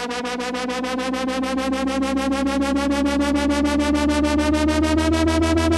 Thank you.